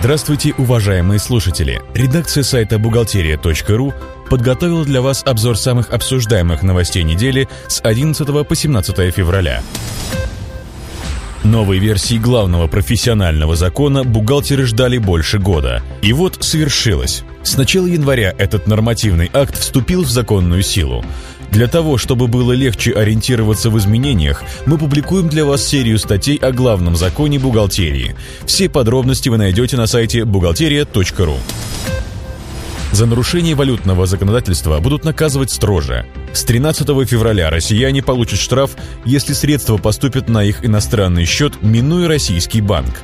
Здравствуйте, уважаемые слушатели! Редакция сайта «Бухгалтерия.ру» подготовила для вас обзор самых обсуждаемых новостей недели с 11 по 17 февраля. Новой версии главного профессионального закона бухгалтеры ждали больше года. И вот свершилось. С начала января этот нормативный акт вступил в законную силу. Для того, чтобы было легче ориентироваться в изменениях, мы публикуем для вас серию статей о главном законе бухгалтерии. Все подробности вы найдете на сайте бухгалтерия.ру. За нарушение валютного законодательства будут наказывать строже. С 13 февраля россияне получат штраф, если средства поступят на их иностранный счет, минуя российский банк.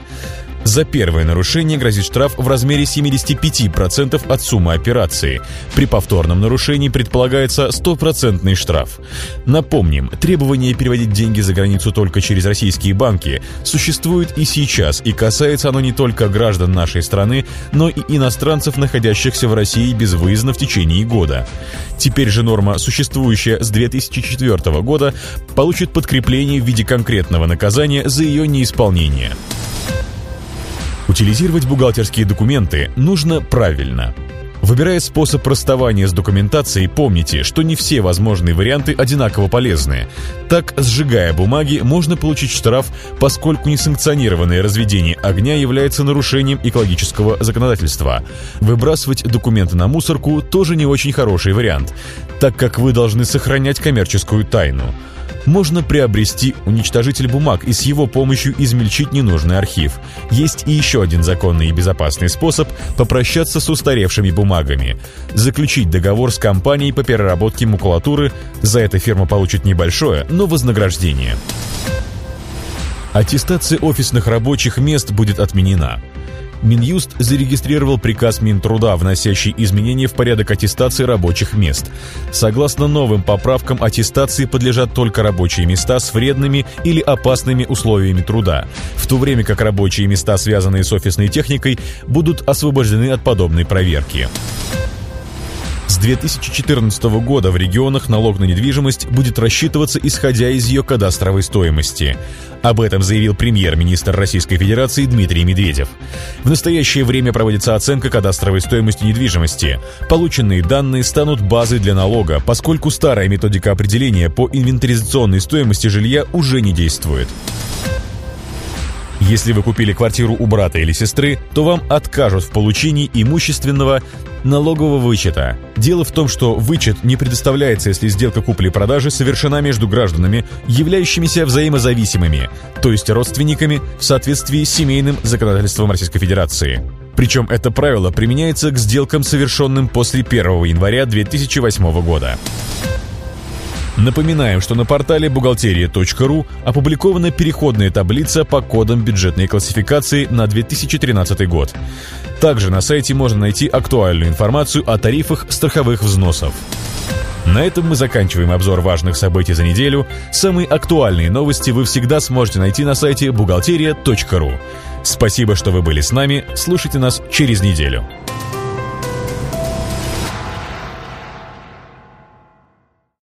За первое нарушение грозит штраф в размере 75% от суммы операции. При повторном нарушении предполагается стопроцентный штраф. Напомним, требование переводить деньги за границу только через российские банки существует и сейчас, и касается оно не только граждан нашей страны, но и иностранцев, находящихся в России безвыездно в течение года. Теперь же норма, существующая с 2004 года, получит подкрепление в виде конкретного наказания за ее неисполнение. Утилизировать бухгалтерские документы нужно правильно. Выбирая способ расставания с документацией, помните, что не все возможные варианты одинаково полезны. Так, сжигая бумаги, можно получить штраф, поскольку несанкционированное разведение огня является нарушением экологического законодательства. Выбрасывать документы на мусорку тоже не очень хороший вариант, так как вы должны сохранять коммерческую тайну можно приобрести уничтожитель бумаг и с его помощью измельчить ненужный архив. Есть и еще один законный и безопасный способ попрощаться с устаревшими бумагами. Заключить договор с компанией по переработке макулатуры. За это фирма получит небольшое, но вознаграждение. Аттестация офисных рабочих мест будет отменена. Минюст зарегистрировал приказ Минтруда, вносящий изменения в порядок аттестации рабочих мест. Согласно новым поправкам, аттестации подлежат только рабочие места с вредными или опасными условиями труда, в то время как рабочие места, связанные с офисной техникой, будут освобождены от подобной проверки. С 2014 года в регионах налог на недвижимость будет рассчитываться исходя из ее кадастровой стоимости. Об этом заявил премьер-министр Российской Федерации Дмитрий Медведев. В настоящее время проводится оценка кадастровой стоимости недвижимости. Полученные данные станут базой для налога, поскольку старая методика определения по инвентаризационной стоимости жилья уже не действует. Если вы купили квартиру у брата или сестры, то вам откажут в получении имущественного налогового вычета. Дело в том, что вычет не предоставляется, если сделка купли-продажи совершена между гражданами, являющимися взаимозависимыми, то есть родственниками в соответствии с семейным законодательством Российской Федерации. Причем это правило применяется к сделкам, совершенным после 1 января 2008 года. Напоминаем, что на портале бухгалтерия.ру опубликована переходная таблица по кодам бюджетной классификации на 2013 год. Также на сайте можно найти актуальную информацию о тарифах страховых взносов. На этом мы заканчиваем обзор важных событий за неделю. Самые актуальные новости вы всегда сможете найти на сайте бухгалтерия.ру. Спасибо, что вы были с нами. Слушайте нас через неделю.